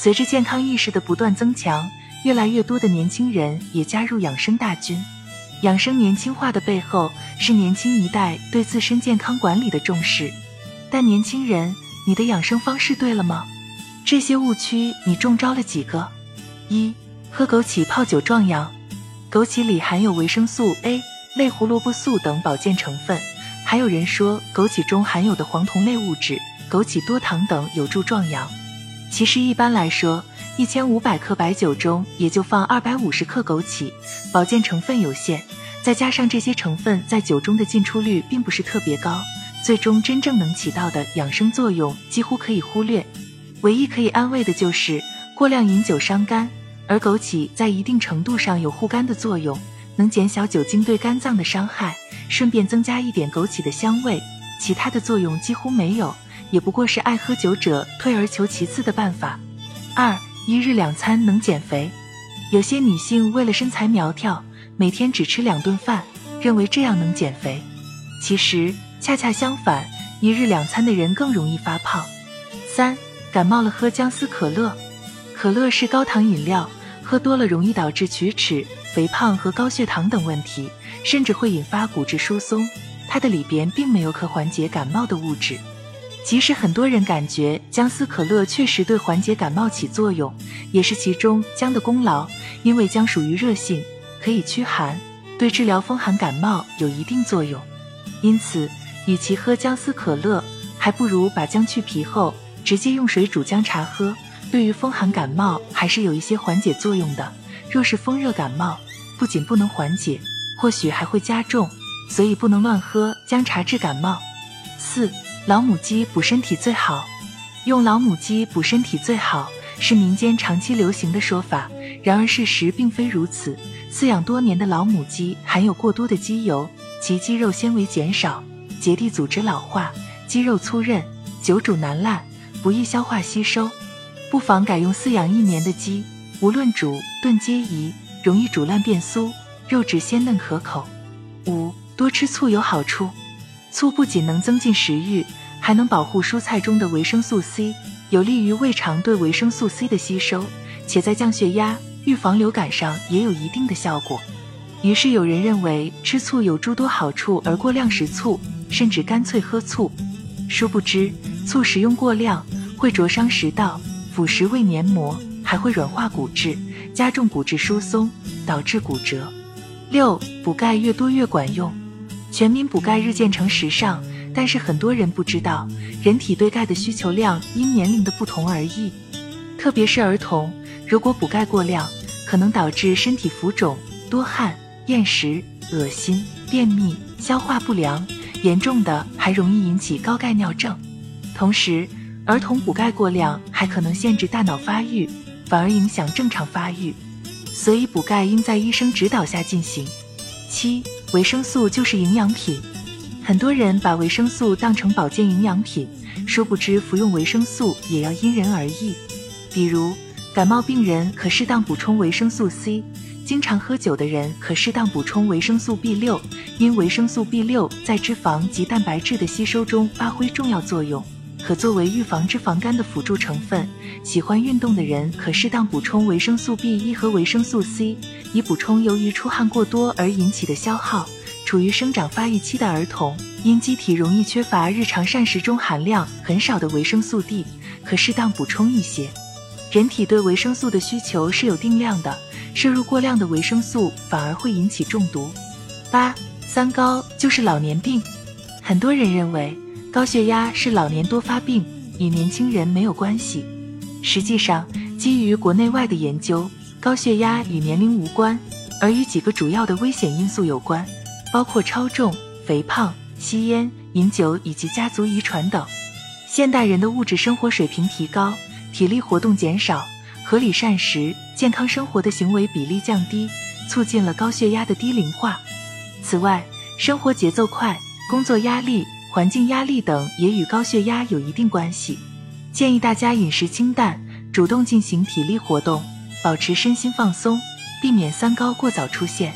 随着健康意识的不断增强，越来越多的年轻人也加入养生大军。养生年轻化的背后是年轻一代对自身健康管理的重视。但年轻人，你的养生方式对了吗？这些误区你中招了几个？一、喝枸杞泡酒壮阳。枸杞里含有维生素 A、类胡萝卜素等保健成分，还有人说枸杞中含有的黄酮类物质、枸杞多糖等有助壮阳。其实一般来说，一千五百克白酒中也就放二百五十克枸杞，保健成分有限，再加上这些成分在酒中的进出率并不是特别高，最终真正能起到的养生作用几乎可以忽略。唯一可以安慰的就是过量饮酒伤肝。而枸杞在一定程度上有护肝的作用，能减小酒精对肝脏的伤害，顺便增加一点枸杞的香味，其他的作用几乎没有，也不过是爱喝酒者退而求其次的办法。二一日两餐能减肥，有些女性为了身材苗条，每天只吃两顿饭，认为这样能减肥，其实恰恰相反，一日两餐的人更容易发胖。三感冒了喝姜丝可乐，可乐是高糖饮料。喝多了容易导致龋齿、肥胖和高血糖等问题，甚至会引发骨质疏松。它的里边并没有可缓解感冒的物质。即使很多人感觉姜丝可乐确实对缓解感冒起作用，也是其中姜的功劳。因为姜属于热性，可以驱寒，对治疗风寒感冒有一定作用。因此，与其喝姜丝可乐，还不如把姜去皮后直接用水煮姜茶喝。对于风寒感冒还是有一些缓解作用的。若是风热感冒，不仅不能缓解，或许还会加重，所以不能乱喝姜茶治感冒。四老母鸡补身体最好，用老母鸡补身体最好是民间长期流行的说法，然而事实并非如此。饲养多年的老母鸡含有过多的鸡油，其肌肉纤维减少，结缔组织老化，肌肉粗韧，久煮难烂，不易消化吸收。不妨改用饲养一年的鸡，无论煮炖皆宜，容易煮烂变酥，肉质鲜嫩可口。五多吃醋有好处，醋不仅能增进食欲，还能保护蔬菜中的维生素 C，有利于胃肠对维生素 C 的吸收，且在降血压、预防流感上也有一定的效果。于是有人认为吃醋有诸多好处，而过量食醋，甚至干脆喝醋。殊不知，醋食用过量会灼伤食道。腐蚀胃黏膜，还会软化骨质，加重骨质疏松，导致骨折。六补钙越多越管用，全民补钙日渐成时尚，但是很多人不知道，人体对钙的需求量因年龄的不同而异。特别是儿童，如果补钙过量，可能导致身体浮肿、多汗、厌食、恶心、便秘、消化不良，严重的还容易引起高钙尿症。同时，儿童补钙过量还可能限制大脑发育，反而影响正常发育，所以补钙应在医生指导下进行。七，维生素就是营养品，很多人把维生素当成保健营养品，殊不知服用维生素也要因人而异。比如感冒病人可适当补充维生素 C，经常喝酒的人可适当补充维生素 B 六，因维生素 B 六在脂肪及蛋白质的吸收中发挥重要作用。可作为预防脂肪肝的辅助成分。喜欢运动的人可适当补充维生素 B 一和维生素 C，以补充由于出汗过多而引起的消耗。处于生长发育期的儿童，因机体容易缺乏日常膳食中含量很少的维生素 D，可适当补充一些。人体对维生素的需求是有定量的，摄入过量的维生素反而会引起中毒。八三高就是老年病，很多人认为。高血压是老年多发病，与年轻人没有关系。实际上，基于国内外的研究，高血压与年龄无关，而与几个主要的危险因素有关，包括超重、肥胖、吸烟、饮酒以及家族遗传等。现代人的物质生活水平提高，体力活动减少，合理膳食、健康生活的行为比例降低，促进了高血压的低龄化。此外，生活节奏快，工作压力。环境压力等也与高血压有一定关系，建议大家饮食清淡，主动进行体力活动，保持身心放松，避免三高过早出现。